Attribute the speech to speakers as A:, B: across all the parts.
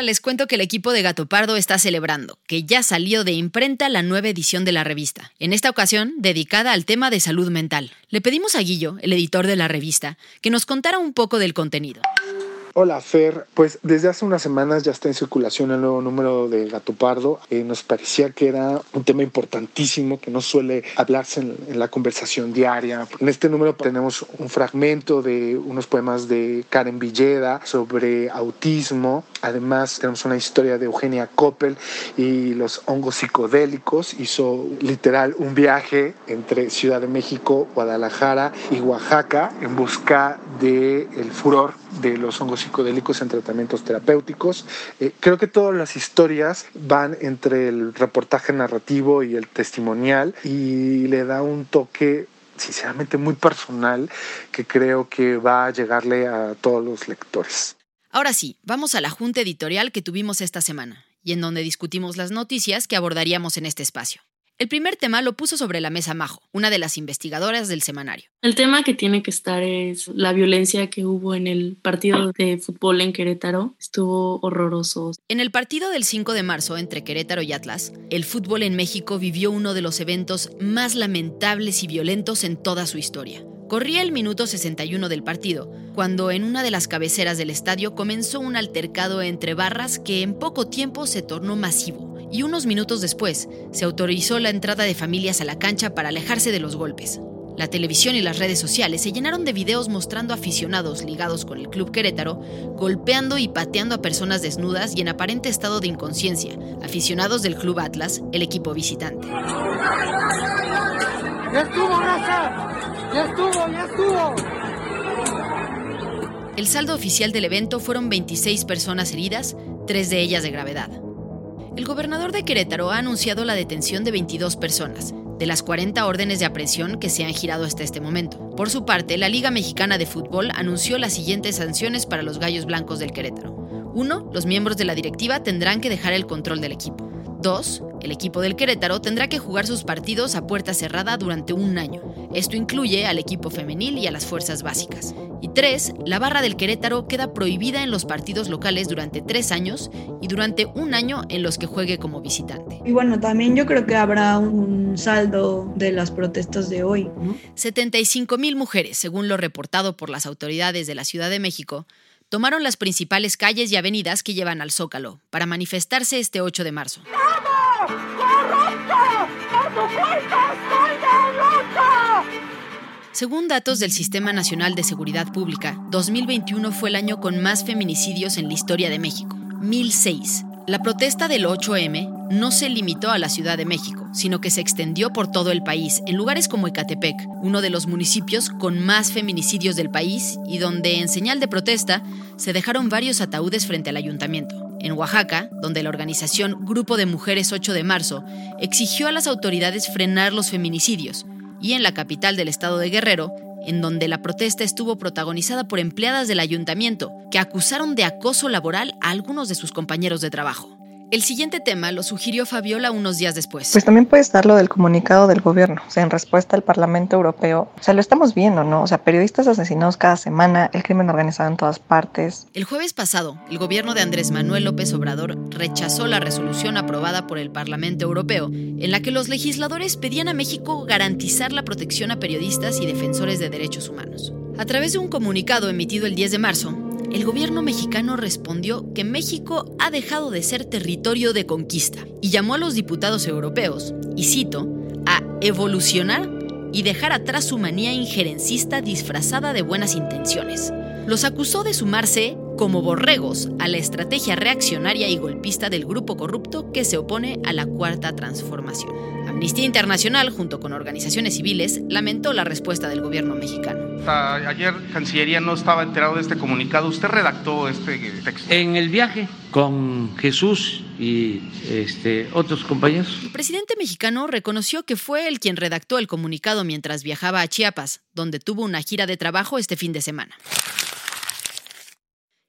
A: Les cuento que el equipo de Gato Pardo está celebrando, que ya salió de imprenta la nueva edición de la revista, en esta ocasión dedicada al tema de salud mental. Le pedimos a Guillo, el editor de la revista, que nos contara un poco del contenido.
B: Hola Fer, pues desde hace unas semanas ya está en circulación el nuevo número de Gato Pardo. Eh, nos parecía que era un tema importantísimo que no suele hablarse en, la conversación diaria. En este número tenemos un fragmento de unos poemas de Karen Villeda sobre autismo. Además tenemos una historia de Eugenia Coppel y los hongos psicodélicos. Hizo literal un viaje entre Ciudad de México, Guadalajara y Oaxaca en busca del el furor de los hongos psicodélicos en tratamientos terapéuticos. Eh, creo que todas las historias van entre el reportaje narrativo y el testimonial y le da un toque sinceramente muy personal que creo que va a llegarle a todos los lectores.
A: Ahora sí, vamos a la junta editorial que tuvimos esta semana y en donde discutimos las noticias que abordaríamos en este espacio. El primer tema lo puso sobre la mesa Majo, una de las investigadoras del semanario.
C: El tema que tiene que estar es la violencia que hubo en el partido de fútbol en Querétaro. Estuvo horroroso.
A: En el partido del 5 de marzo entre Querétaro y Atlas, el fútbol en México vivió uno de los eventos más lamentables y violentos en toda su historia. Corría el minuto 61 del partido, cuando en una de las cabeceras del estadio comenzó un altercado entre barras que en poco tiempo se tornó masivo y unos minutos después se autorizó la entrada de familias a la cancha para alejarse de los golpes. La televisión y las redes sociales se llenaron de videos mostrando aficionados ligados con el Club Querétaro golpeando y pateando a personas desnudas y en aparente estado de inconsciencia, aficionados del Club Atlas, el equipo visitante.
D: ¡Ya estuvo, ¡Ya estuvo, ya estuvo!
A: El saldo oficial del evento fueron 26 personas heridas, tres de ellas de gravedad. El gobernador de Querétaro ha anunciado la detención de 22 personas, de las 40 órdenes de aprehensión que se han girado hasta este momento. Por su parte, la Liga Mexicana de Fútbol anunció las siguientes sanciones para los Gallos Blancos del Querétaro. 1. Los miembros de la directiva tendrán que dejar el control del equipo. 2. El equipo del Querétaro tendrá que jugar sus partidos a puerta cerrada durante un año. Esto incluye al equipo femenil y a las fuerzas básicas. Y 3. La barra del Querétaro queda prohibida en los partidos locales durante tres años y durante un año en los que juegue como visitante.
E: Y bueno, también yo creo que habrá un saldo de las protestas de hoy.
A: 75 mil mujeres, según lo reportado por las autoridades de la Ciudad de México, tomaron las principales calles y avenidas que llevan al Zócalo para manifestarse este 8 de marzo. Según datos del Sistema Nacional de Seguridad Pública, 2021 fue el año con más feminicidios en la historia de México, 1006. La protesta del 8M no se limitó a la Ciudad de México, sino que se extendió por todo el país, en lugares como Ecatepec, uno de los municipios con más feminicidios del país y donde, en señal de protesta, se dejaron varios ataúdes frente al ayuntamiento. En Oaxaca, donde la organización Grupo de Mujeres 8 de Marzo exigió a las autoridades frenar los feminicidios, y en la capital del estado de Guerrero, en donde la protesta estuvo protagonizada por empleadas del ayuntamiento que acusaron de acoso laboral a algunos de sus compañeros de trabajo. El siguiente tema lo sugirió Fabiola unos días después.
F: Pues también puede estar lo del comunicado del gobierno, o sea, en respuesta al Parlamento Europeo. O sea, lo estamos viendo, ¿no? O sea, periodistas asesinados cada semana, el crimen organizado en todas partes.
A: El jueves pasado, el gobierno de Andrés Manuel López Obrador rechazó la resolución aprobada por el Parlamento Europeo, en la que los legisladores pedían a México garantizar la protección a periodistas y defensores de derechos humanos. A través de un comunicado emitido el 10 de marzo, el gobierno mexicano respondió que México ha dejado de ser territorio de conquista y llamó a los diputados europeos, y cito, a evolucionar y dejar atrás su manía injerencista disfrazada de buenas intenciones. Los acusó de sumarse como borregos a la estrategia reaccionaria y golpista del grupo corrupto que se opone a la cuarta transformación. Amnistía Internacional, junto con organizaciones civiles, lamentó la respuesta del gobierno mexicano.
G: Hasta ayer Cancillería no estaba enterado de este comunicado. ¿Usted redactó este texto?
H: En el viaje con Jesús y este, otros compañeros.
A: El presidente mexicano reconoció que fue él quien redactó el comunicado mientras viajaba a Chiapas, donde tuvo una gira de trabajo este fin de semana.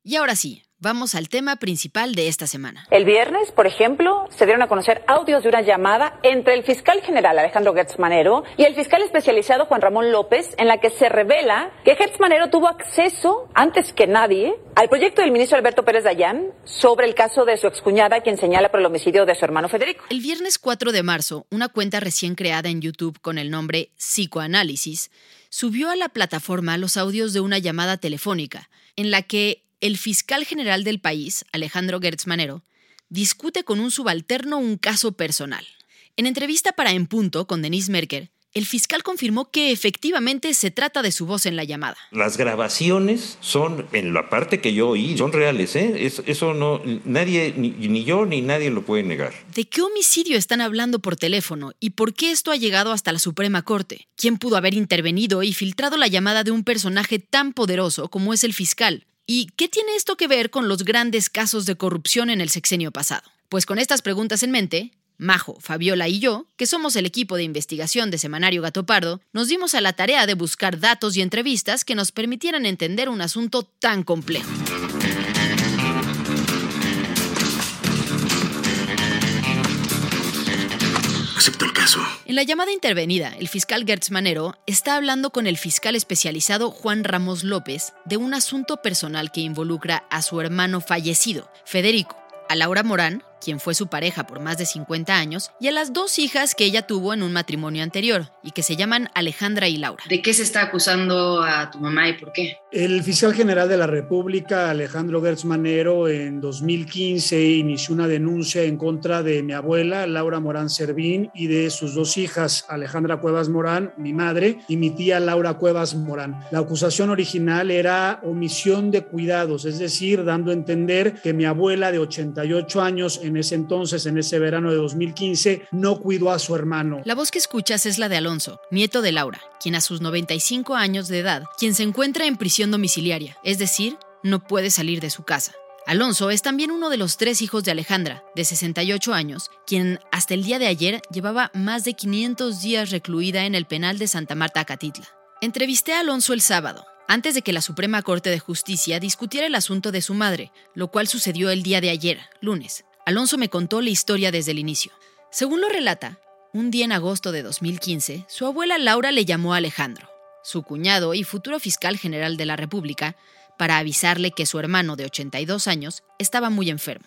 A: Y ahora sí, Vamos al tema principal de esta semana.
I: El viernes, por ejemplo, se dieron a conocer audios de una llamada entre el fiscal general Alejandro Gertz Manero y el fiscal especializado Juan Ramón López, en la que se revela que Gertz Manero tuvo acceso, antes que nadie, al proyecto del ministro Alberto Pérez Dayán sobre el caso de su excuñada, quien señala por el homicidio de su hermano Federico.
A: El viernes 4 de marzo, una cuenta recién creada en YouTube con el nombre Psicoanálisis subió a la plataforma los audios de una llamada telefónica en la que el fiscal general del país, Alejandro Gertz Manero, discute con un subalterno un caso personal. En entrevista para En Punto con Denise Merker, el fiscal confirmó que efectivamente se trata de su voz en la llamada.
J: Las grabaciones son, en la parte que yo oí, son reales, ¿eh? Eso, no, nadie, ni, ni, yo ni nadie lo puede negar.
A: ¿De qué homicidio están hablando por teléfono y por qué esto ha llegado hasta la Suprema Corte? ¿Quién pudo haber intervenido y filtrado la llamada de un personaje tan poderoso como es el fiscal? ¿Y qué tiene esto que ver con los grandes casos de corrupción en el sexenio pasado? Pues con estas preguntas en mente, Majo, Fabiola y yo, que somos el equipo de investigación de Semanario Gato Pardo, nos dimos a la tarea de buscar datos y entrevistas que nos permitieran entender un asunto tan complejo.
J: Acepto
A: En la llamada intervenida, el fiscal Gertz Manero está hablando con el fiscal especializado Juan Ramos López de un asunto personal que involucra a su hermano fallecido, Federico, a Laura Morán, quien fue su pareja por más de 50 años, y a las dos hijas que ella tuvo en un matrimonio anterior y que se llaman Alejandra y Laura.
C: ¿De qué se está acusando a tu mamá y por qué?
K: El fiscal general de la República, Alejandro Gertz Manero, en 2015 inició una denuncia en contra de mi abuela, Laura Morán Servín, y de sus dos hijas, Alejandra Cuevas Morán, mi madre, y mi tía Laura Cuevas Morán. La acusación original era omisión de cuidados, es decir, dando a entender que mi abuela de 88 años en ese entonces, en ese verano de 2015, no cuidó a su hermano.
A: La voz que escuchas es la de Alonso, nieto de Laura, quien a sus 95 años de edad, quien se encuentra en prisión domiciliaria, es decir, no puede salir de su casa. Alonso es también uno de los tres hijos de Alejandra, de 68 años, quien hasta el día de ayer llevaba más de 500 días recluida en el penal de Santa Marta, Acatitla. Entrevisté a Alonso el sábado, antes de que la Suprema Corte de Justicia discutiera el asunto de su madre, lo cual sucedió el día de ayer, lunes. Alonso me contó la historia desde el inicio. Según lo relata, un día en agosto de 2015, su abuela Laura le llamó a Alejandro, su cuñado y futuro fiscal general de la República, para avisarle que su hermano de 82 años estaba muy enfermo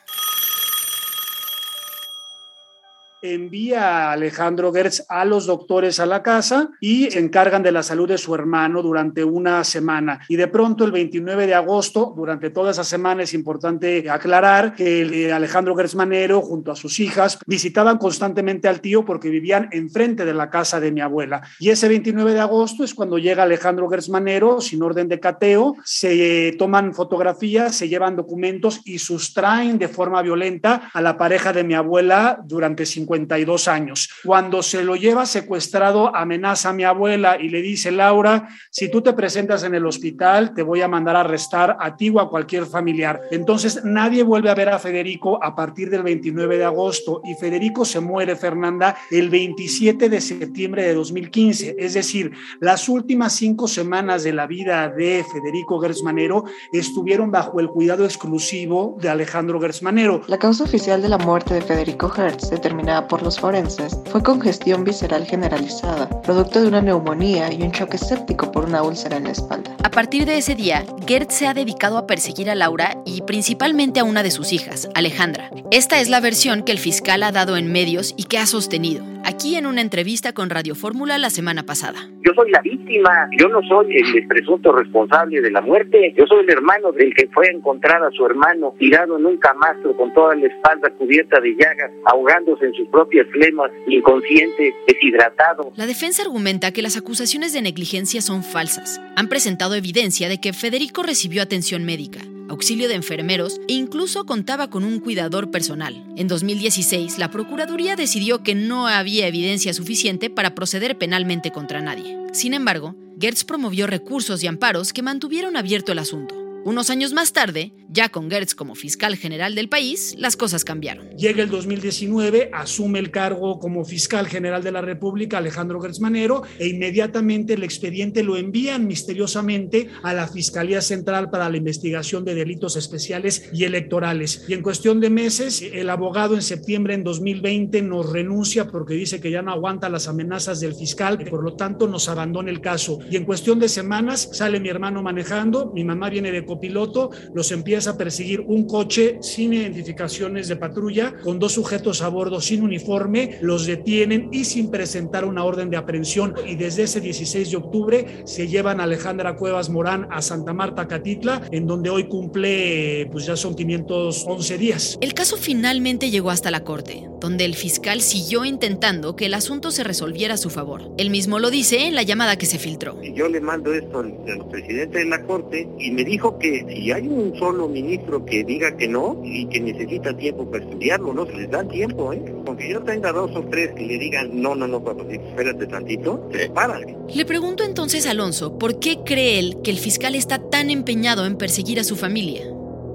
K: envía a Alejandro Gertz a los doctores a la casa y se encargan de la salud de su hermano durante una semana. Y de pronto el 29 de agosto, durante toda esa semana es importante aclarar que eh, Alejandro Gertz Manero junto a sus hijas visitaban constantemente al tío porque vivían enfrente de la casa de mi abuela. Y ese 29 de agosto es cuando llega Alejandro Gertz Manero sin orden de cateo, se toman fotografías, se llevan documentos y sustraen de forma violenta a la pareja de mi abuela durante 50 52 años. Cuando se lo lleva secuestrado, amenaza a mi abuela y le dice, Laura, si tú te presentas en el hospital, te voy a mandar a arrestar a ti o a cualquier familiar. Entonces nadie vuelve a ver a Federico a partir del 29 de agosto y Federico se muere, Fernanda, el 27 de septiembre de 2015. Es decir, las últimas cinco semanas de la vida de Federico Gersmanero estuvieron bajo el cuidado exclusivo de Alejandro Gersmanero.
F: La causa oficial de la muerte de Federico Hertz, determinada por los forenses, fue congestión visceral generalizada, producto de una neumonía y un choque séptico por una úlcera en la espalda.
A: A partir de ese día, Gertz se ha dedicado a perseguir a Laura y principalmente a una de sus hijas, Alejandra. Esta es la versión que el fiscal ha dado en medios y que ha sostenido, aquí en una entrevista con Radio Fórmula la semana pasada.
L: Yo soy la víctima, yo no soy el presunto responsable de la muerte, yo soy el hermano del que fue a encontrar a su hermano tirado en un camastro con toda la espalda cubierta de llagas, ahogándose en sus propias flemas, inconsciente, deshidratado.
A: La defensa argumenta que las acusaciones de negligencia son falsas. Han presentado evidencia de que Federico recibió atención médica auxilio de enfermeros e incluso contaba con un cuidador personal. En 2016, la Procuraduría decidió que no había evidencia suficiente para proceder penalmente contra nadie. Sin embargo, Gertz promovió recursos y amparos que mantuvieron abierto el asunto. Unos años más tarde, ya con Gertz como fiscal general del país, las cosas cambiaron.
K: Llega el 2019, asume el cargo como fiscal general de la República Alejandro Gertz Manero e inmediatamente el expediente lo envían misteriosamente a la Fiscalía Central para la Investigación de Delitos Especiales y Electorales. Y en cuestión de meses, el abogado en septiembre en 2020 nos renuncia porque dice que ya no aguanta las amenazas del fiscal, por lo tanto nos abandona el caso. Y en cuestión de semanas sale mi hermano manejando, mi mamá viene de piloto, los empieza a perseguir un coche sin identificaciones de patrulla, con dos sujetos a bordo sin uniforme, los detienen y sin presentar una orden de aprehensión. Y desde ese 16 de octubre se llevan a Alejandra Cuevas Morán a Santa Marta, Catitla, en donde hoy cumple, pues ya son 511 días.
A: El caso finalmente llegó hasta la corte, donde el fiscal siguió intentando que el asunto se resolviera a su favor. Él mismo lo dice en la llamada que se filtró.
L: Yo le mando esto al, al presidente de la corte y me dijo que si hay un solo ministro que diga que no y que necesita tiempo para estudiarlo, no se les da tiempo, ¿eh? Aunque yo tenga dos o tres que le digan, no, no, no, papacito, espérate tantito, se paran.
A: Le pregunto entonces a Alonso, ¿por qué cree él que el fiscal está tan empeñado en perseguir a su familia?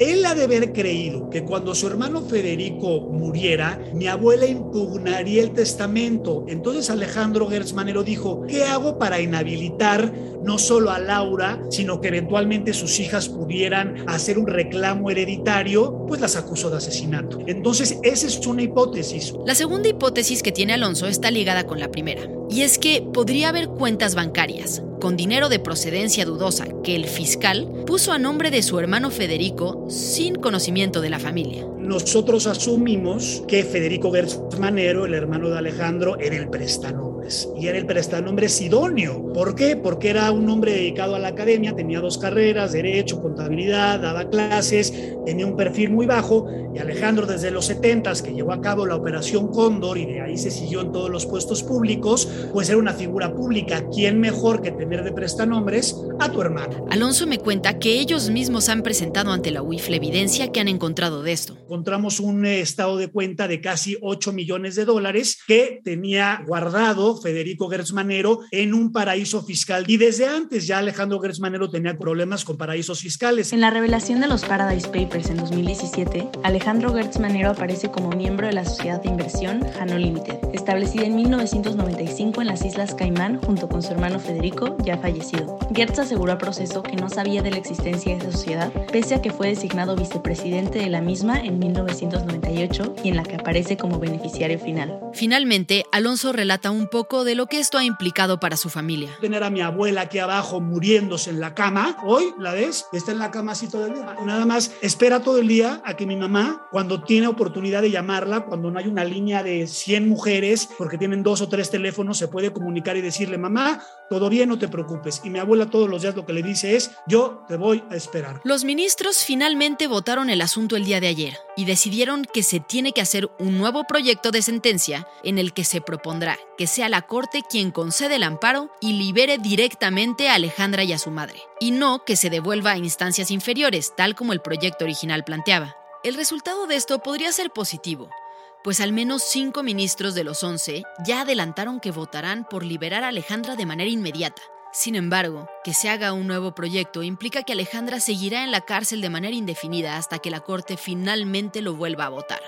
K: Él ha de haber creído que cuando su hermano Federico muriera, mi abuela impugnaría el testamento. Entonces Alejandro Gersmanero dijo, ¿qué hago para inhabilitar no solo a Laura, sino que eventualmente sus hijas pudieran hacer un reclamo hereditario? Pues las acusó de asesinato. Entonces esa es una hipótesis.
A: La segunda hipótesis que tiene Alonso está ligada con la primera, y es que podría haber cuentas bancarias con dinero de procedencia dudosa que el fiscal puso a nombre de su hermano Federico sin conocimiento de la familia.
K: Nosotros asumimos que Federico Gertz Manero, el hermano de Alejandro, era el prestanombres y era el prestanombres idóneo. ¿Por qué? Porque era un hombre dedicado a la academia, tenía dos carreras, derecho, contabilidad, daba clases, tenía un perfil muy bajo y Alejandro desde los 70 que llevó a cabo la operación Cóndor y de ahí se siguió en todos los puestos públicos, pues era una figura pública. ¿Quién mejor que tener de prestanombres a tu hermano?
A: Alonso me cuenta que ellos mismos han presentado ante la UIF la evidencia que han encontrado de esto.
K: Encontramos un estado de cuenta de casi 8 millones de dólares que tenía guardado Federico Gertzmanero en un paraíso fiscal. Y desde antes ya Alejandro Gertzmanero tenía problemas con paraísos fiscales.
C: En la revelación de los Paradise Papers en 2017, Alejandro Gertzmanero aparece como miembro de la sociedad de inversión Hano Limited, establecida en 1995 en las Islas Caimán junto con su hermano Federico, ya fallecido. Gertz aseguró al proceso que no sabía de la existencia de esa sociedad, pese a que fue designado vicepresidente de la misma en 1998 y en la que aparece como beneficiario final.
A: Finalmente, Alonso relata un de lo que esto ha implicado para su familia.
K: Tener a mi abuela aquí abajo muriéndose en la cama, hoy la ves, está en la cama así todo el día. Nada más espera todo el día a que mi mamá, cuando tiene oportunidad de llamarla, cuando no hay una línea de 100 mujeres, porque tienen dos o tres teléfonos, se puede comunicar y decirle, mamá, todo bien, no te preocupes. Y mi abuela todos los días lo que le dice es, yo te voy a esperar.
A: Los ministros finalmente votaron el asunto el día de ayer y decidieron que se tiene que hacer un nuevo proyecto de sentencia en el que se propondrá que sea la Corte quien concede el amparo y libere directamente a Alejandra y a su madre, y no que se devuelva a instancias inferiores, tal como el proyecto original planteaba. El resultado de esto podría ser positivo, pues al menos cinco ministros de los once ya adelantaron que votarán por liberar a Alejandra de manera inmediata. Sin embargo, que se haga un nuevo proyecto implica que Alejandra seguirá en la cárcel de manera indefinida hasta que la Corte finalmente lo vuelva a votar.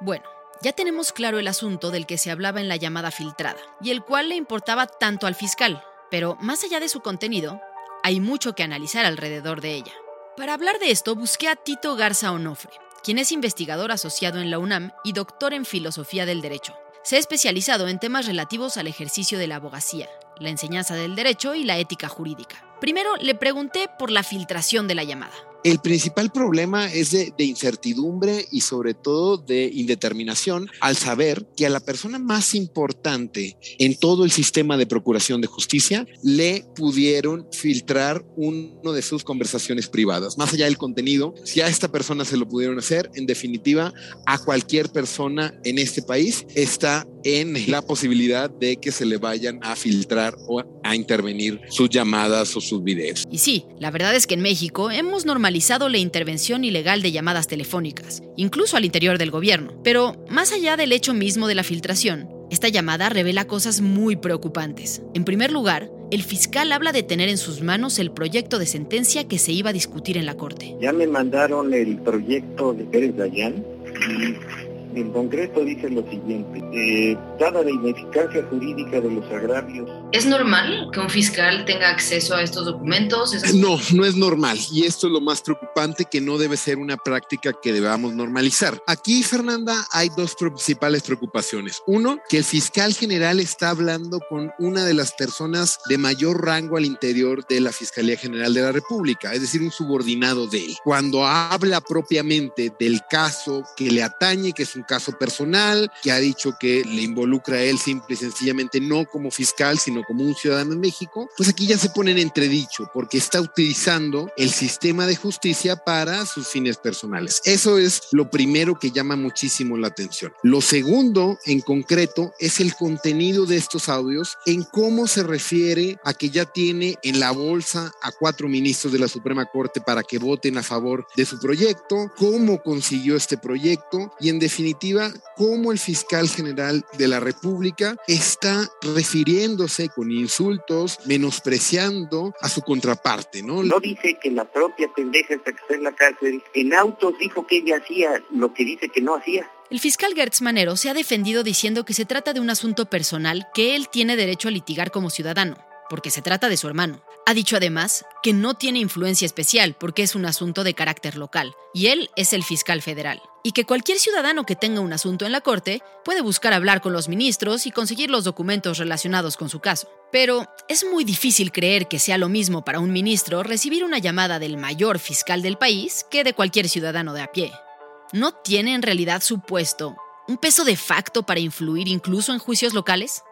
A: Bueno, ya tenemos claro el asunto del que se hablaba en la llamada filtrada, y el cual le importaba tanto al fiscal, pero más allá de su contenido, hay mucho que analizar alrededor de ella. Para hablar de esto, busqué a Tito Garza Onofre, quien es investigador asociado en la UNAM y doctor en filosofía del derecho. Se ha especializado en temas relativos al ejercicio de la abogacía, la enseñanza del derecho y la ética jurídica. Primero le pregunté por la filtración de la llamada.
M: El principal problema es de, incertidumbre y sobre todo de indeterminación al saber que a la persona más importante en todo el sistema de procuración de justicia le pudieron filtrar uno de sus conversaciones privadas. Más allá del contenido, si a esta persona se lo pudieron hacer, en definitiva, a cualquier persona en este país está en la posibilidad de que se le vayan a filtrar o a intervenir sus llamadas o sus videos.
A: Y sí, la verdad es que en México hemos normalizado la intervención ilegal de llamadas telefónicas, incluso al interior del gobierno. Pero más allá del hecho mismo de la filtración, esta llamada revela cosas muy preocupantes. En primer lugar, el fiscal habla de tener en sus manos el proyecto de sentencia que se iba a discutir en la corte.
L: Ya me mandaron el proyecto de Pérez Dayan y en concreto dice lo siguiente, eh, dada la ineficacia jurídica de los agravios.
N: ¿Es normal que un fiscal tenga acceso a estos documentos?
M: No, no es normal. Y esto es lo más preocupante, que no debe ser una práctica que debamos normalizar. Aquí, Fernanda, hay dos principales preocupaciones. Uno, que el fiscal general está hablando con una de las personas de mayor rango al interior de la Fiscalía General de la República, es decir, un subordinado de él. Cuando habla propiamente del caso que le atañe, que es un caso personal, que ha dicho que le involucra a él simple y sencillamente no como fiscal, sino como un ciudadano en México, pues aquí ya se pone en entredicho porque está utilizando el sistema de justicia para sus fines personales. Eso es lo primero que llama muchísimo la atención. Lo segundo, en concreto, es el contenido de estos audios en cómo se refiere a que ya tiene en la bolsa a cuatro ministros de la Suprema Corte para que voten a favor de su proyecto, cómo consiguió este proyecto y en definitiva cómo el fiscal general de la República está refiriéndose con insultos, menospreciando a su contraparte, ¿no?
L: No dice que la propia pendeja está que está en la cárcel, en autos dijo que ella hacía lo que dice que no hacía.
A: El fiscal Gertz Manero se ha defendido diciendo que se trata de un asunto personal que él tiene derecho a litigar como ciudadano, porque se trata de su hermano. Ha dicho además que no tiene influencia especial porque es un asunto de carácter local, y él es el fiscal federal y que cualquier ciudadano que tenga un asunto en la Corte puede buscar hablar con los ministros y conseguir los documentos relacionados con su caso. Pero es muy difícil creer que sea lo mismo para un ministro recibir una llamada del mayor fiscal del país que de cualquier ciudadano de a pie. ¿No tiene en realidad su puesto un peso de facto para influir incluso en juicios locales?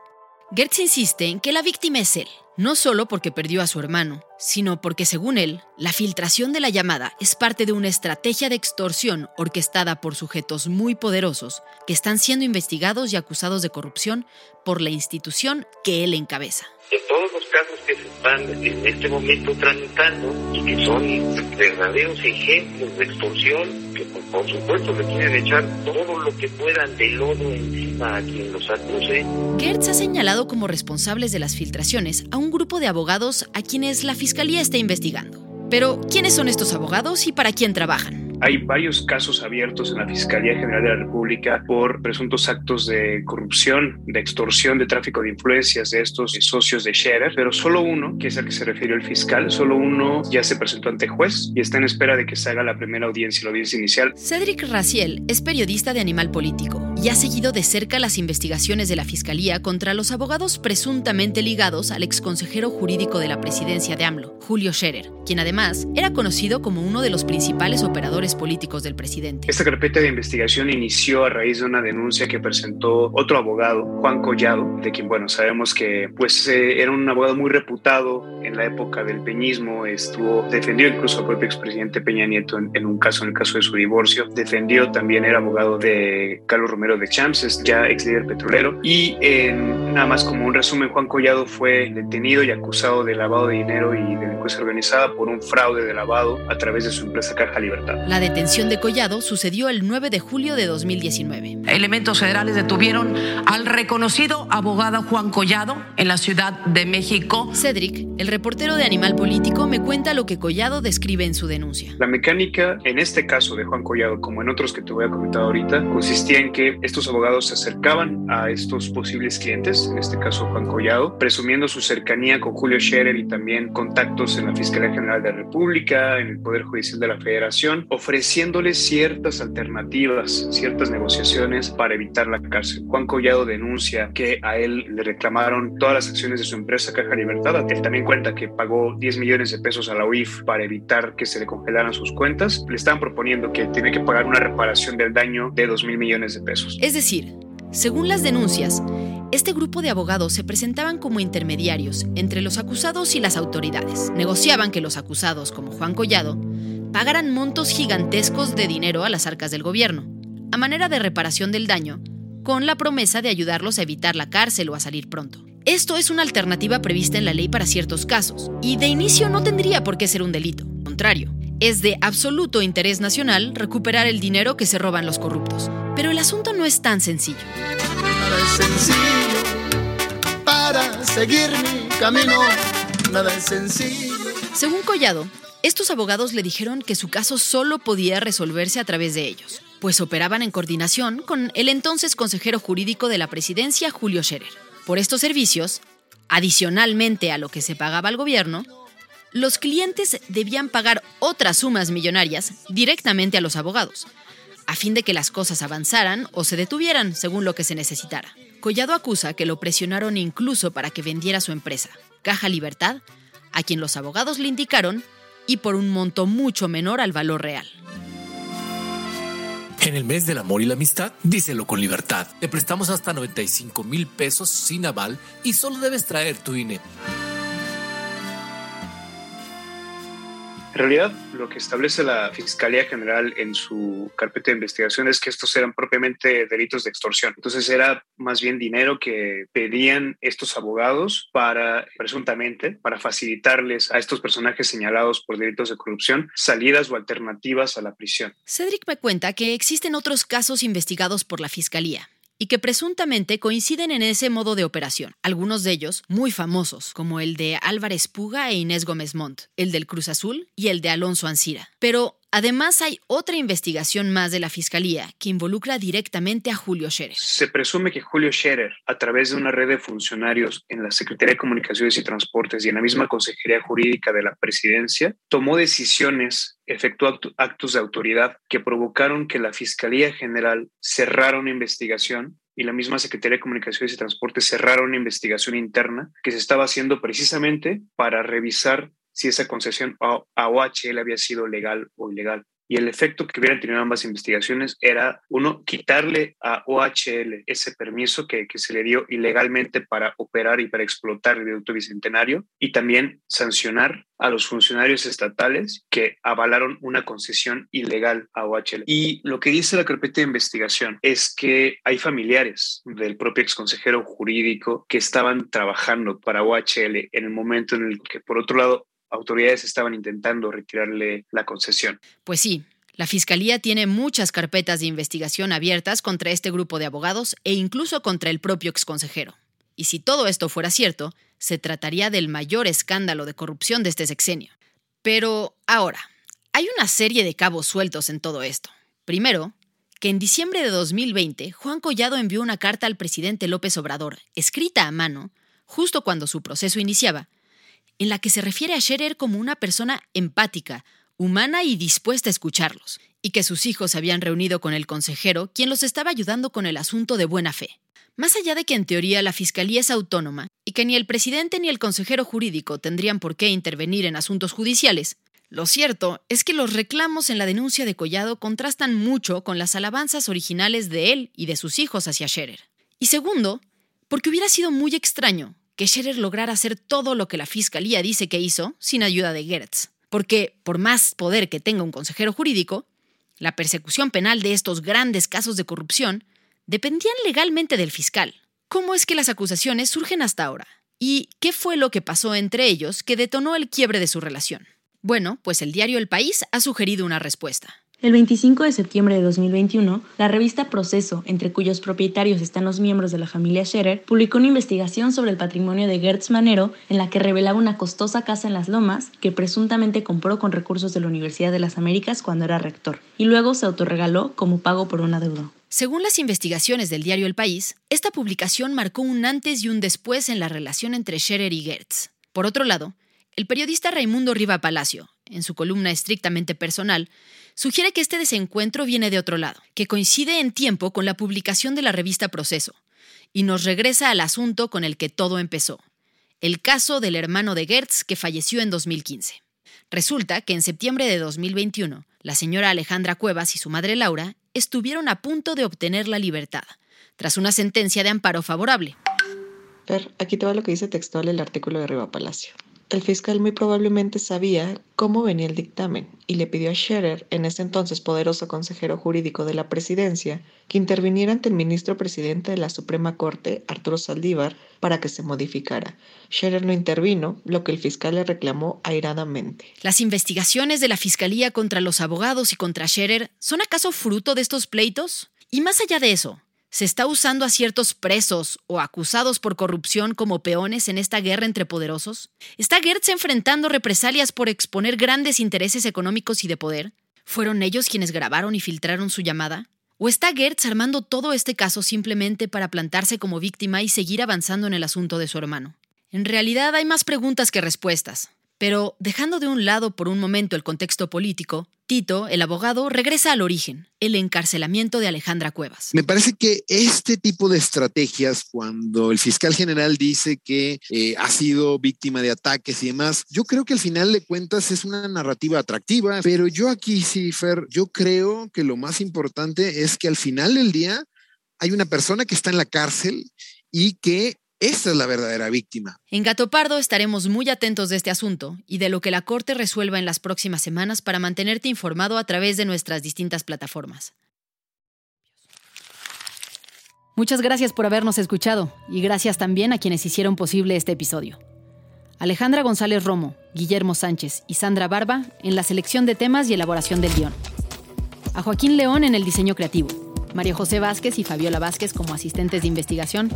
A: Gertz insiste en que la víctima es él, no solo porque perdió a su hermano, sino porque según él, la filtración de la llamada es parte de una estrategia de extorsión orquestada por sujetos muy poderosos que están siendo investigados y acusados de corrupción por la institución que él encabeza
L: de todos los casos que se están en este momento tramitando y que son verdaderos ejemplos de extorsión, que por, supuesto le quieren echar todo lo que puedan de lodo encima a quien los acuse.
A: Gertz ha señalado como responsables de las filtraciones a un grupo de abogados a quienes la Fiscalía está investigando. Pero, ¿quiénes son estos abogados y para quién trabajan?
O: Hay varios casos abiertos en la Fiscalía General de la República por presuntos actos de corrupción, de extorsión, de tráfico de influencias de estos socios de Scherer, pero solo uno, que es al que se refirió el fiscal, solo uno ya se presentó ante juez y está en espera de que se haga la primera audiencia, la audiencia inicial.
A: Cedric Raciel es periodista de Animal Político y ha seguido de cerca las investigaciones de la Fiscalía contra los abogados presuntamente ligados al exconsejero jurídico de la presidencia de AMLO, Julio Scherer, quien además era conocido como uno de los principales operadores políticos del presidente.
O: Esta carpeta de investigación inició a raíz de una denuncia que presentó otro abogado, Juan Collado, de quien, bueno, sabemos que pues eh, era un abogado muy reputado en la época del peñismo, estuvo, defendió incluso al propio expresidente Peña Nieto en, un caso, en el caso de su divorcio, defendió también, era abogado de Carlos Romero De Champs, ya ex líder petrolero. Y en, nada más como un resumen, Juan Collado fue detenido y acusado de lavado de dinero y delincuencia organizada por un fraude de lavado a través de su empresa Caja Libertad.
A: La detención de Collado sucedió el 9 de julio de 2019.
P: Elementos federales detuvieron al reconocido abogado Juan Collado en la Ciudad de México.
A: Cedric, el reportero de Animal Político, me cuenta lo que Collado describe en su denuncia.
O: La mecánica, en este caso de Juan Collado, como en otros que te voy a comentar ahorita, consistía en que estos abogados se acercaban a estos posibles clientes, en este caso Juan Collado, presumiendo su cercanía con Julio Scherer y también contactos en la Fiscalía General de la República, en el Poder Judicial de la Federación, ofreciéndoles ciertas alternativas, ciertas negociaciones para evitar la cárcel. Juan Collado denuncia que a él le reclamaron todas las acciones de su empresa Caja Libertad. Él también cuenta que pagó 10 millones de pesos a la UIF para evitar que se le congelaran sus cuentas. Le estaban proponiendo que tiene que pagar una reparación del daño de 2 mil millones de pesos.
A: Es decir, según las denuncias, este grupo de abogados se presentaban como intermediarios entre los acusados y las autoridades. Negociaban que los acusados, como Juan Collado, pagaran montos gigantescos de dinero a las arcas del gobierno, a manera de reparación del daño, con la promesa de ayudarlos a evitar la cárcel o a salir pronto. Esto es una alternativa prevista en la ley para ciertos casos, y de inicio no tendría por qué ser un delito. Al contrario, es de absoluto interés nacional recuperar el dinero que se roban los corruptos. Pero el asunto no es tan sencillo.
Q: Nada es sencillo para seguir mi camino. Nada es sencillo.
A: Según Collado, estos abogados le dijeron que su caso solo podía resolverse a través de ellos, pues operaban en coordinación con el entonces consejero jurídico de la presidencia, Julio Scherer. Por estos servicios, adicionalmente a lo que se pagaba al gobierno, los clientes debían pagar otras sumas millonarias directamente a los abogados, a fin de que las cosas avanzaran o se detuvieran según lo que se necesitara. Collado acusa que lo presionaron incluso para que vendiera su empresa, Caja Libertad, a quien los abogados le indicaron y por un monto mucho menor al valor real.
R: En el mes del amor y la amistad, díselo con libertad. Te prestamos hasta 95 mil pesos sin aval y solo debes traer tu INE.
O: En realidad, lo que establece la Fiscalía General en su carpeta de investigación es que estos eran propiamente delitos de extorsión. Entonces era más bien dinero que pedían estos abogados para, presuntamente, para facilitarles a estos personajes señalados por delitos de corrupción salidas o alternativas a la prisión.
A: Cedric me cuenta que existen otros casos investigados por la Fiscalía y que presuntamente coinciden en ese modo de operación. Algunos de ellos muy famosos, como el de Álvarez Puga e Inés Gómez Montt, el del Cruz Azul y el de Alonso Ancira. Pero Además, hay otra investigación más de la Fiscalía que involucra directamente a Julio Scherer.
O: Se presume que Julio Scherer, a través de una red de funcionarios en la Secretaría de Comunicaciones y Transportes y en la misma Consejería Jurídica de la Presidencia, tomó decisiones, efectuó actos de autoridad que provocaron que la Fiscalía General cerrara una investigación y la misma Secretaría de Comunicaciones y Transportes cerrara una investigación interna que se estaba haciendo precisamente para revisar si esa concesión a OHL había sido legal o ilegal. Y el efecto que hubieran tenido ambas investigaciones era, uno, quitarle a OHL ese permiso que, que se le dio ilegalmente para operar y para explotar el viaducto bicentenario, y también sancionar a los funcionarios estatales que avalaron una concesión ilegal a OHL. Y lo que dice la carpeta de investigación es que hay familiares del propio exconsejero jurídico que estaban trabajando para OHL en el momento en el que, por otro lado, autoridades estaban intentando retirarle la concesión.
A: Pues sí, la Fiscalía tiene muchas carpetas de investigación abiertas contra este grupo de abogados e incluso contra el propio exconsejero. Y si todo esto fuera cierto, se trataría del mayor escándalo de corrupción de este sexenio. Pero ahora, hay una serie de cabos sueltos en todo esto. Primero, que en diciembre de 2020 Juan Collado envió una carta al presidente López Obrador, escrita a mano, justo cuando su proceso iniciaba, en la que se refiere a Scherer como una persona empática, humana y dispuesta a escucharlos, y que sus hijos se habían reunido con el consejero, quien los estaba ayudando con el asunto de buena fe. Más allá de que en teoría la Fiscalía es autónoma y que ni el presidente ni el consejero jurídico tendrían por qué intervenir en asuntos judiciales, lo cierto es que los reclamos en la denuncia de Collado contrastan mucho con las alabanzas originales de él y de sus hijos hacia Scherer. Y segundo, porque hubiera sido muy extraño que Scherer lograra hacer todo lo que la fiscalía dice que hizo sin ayuda de Gertz. Porque, por más poder que tenga un consejero jurídico, la persecución penal de estos grandes casos de corrupción dependían legalmente del fiscal. ¿Cómo es que las acusaciones surgen hasta ahora? ¿Y qué fue lo que pasó entre ellos que detonó el quiebre de su relación? Bueno, pues el diario El País ha sugerido una respuesta.
C: El 25 de septiembre de 2021, la revista Proceso, entre cuyos propietarios están los miembros de la familia Scherer, publicó una investigación sobre el patrimonio de Gertz Manero en la que revelaba una costosa casa en Las Lomas que presuntamente compró con recursos de la Universidad de las Américas cuando era rector y luego se autorregaló como pago por una deuda.
A: Según las investigaciones del diario El País, esta publicación marcó un antes y un después en la relación entre Scherer y Gertz. Por otro lado, el periodista Raimundo Riva Palacio, en su columna estrictamente personal, sugiere que este desencuentro viene de otro lado, que coincide en tiempo con la publicación de la revista Proceso, y nos regresa al asunto con el que todo empezó, el caso del hermano de Gertz que falleció en 2015. Resulta que en septiembre de 2021, la señora Alejandra Cuevas y su madre Laura estuvieron a punto de obtener la libertad, tras una sentencia de amparo favorable.
F: Per, aquí te va lo que dice textual el artículo de Riva Palacio. El fiscal muy probablemente sabía cómo venía el dictamen y le pidió a Scherer, en ese entonces poderoso consejero jurídico de la presidencia, que interviniera ante el ministro presidente de la Suprema Corte, Arturo Saldívar, para que se modificara. Scherer no intervino, lo que el fiscal le reclamó airadamente.
A: ¿Las investigaciones de la Fiscalía contra los abogados y contra Scherer son acaso fruto de estos pleitos? Y más allá de eso, ¿Se está usando a ciertos presos o acusados por corrupción como peones en esta guerra entre poderosos? ¿Está Gertz enfrentando represalias por exponer grandes intereses económicos y de poder? ¿Fueron ellos quienes grabaron y filtraron su llamada? ¿O está Gertz armando todo este caso simplemente para plantarse como víctima y seguir avanzando en el asunto de su hermano? En realidad hay más preguntas que respuestas. Pero dejando de un lado por un momento el contexto político, Tito, el abogado, regresa al origen, el encarcelamiento de Alejandra Cuevas.
M: Me parece que este tipo de estrategias, cuando el fiscal general dice que eh, ha sido víctima de ataques y demás, yo creo que al final de cuentas es una narrativa atractiva, pero yo aquí sí, yo creo que lo más importante es que al final del día hay una persona que está en la cárcel y que esa es la verdadera víctima.
A: En Gato Pardo estaremos muy atentos de este asunto y de lo que la Corte resuelva en las próximas semanas para mantenerte informado a través de nuestras distintas plataformas. Muchas gracias por habernos escuchado y gracias también a quienes hicieron posible este episodio. Alejandra González Romo, Guillermo Sánchez y Sandra Barba en la selección de temas y elaboración del guion. A Joaquín León en el diseño creativo. María José Vázquez y Fabiola Vázquez como asistentes de investigación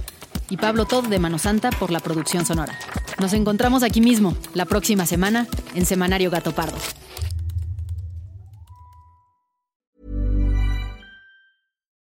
A: y Pablo Todd de Mano Santa por la producción sonora. Nos encontramos aquí mismo, la próxima semana, en Semanario Gato Pardo.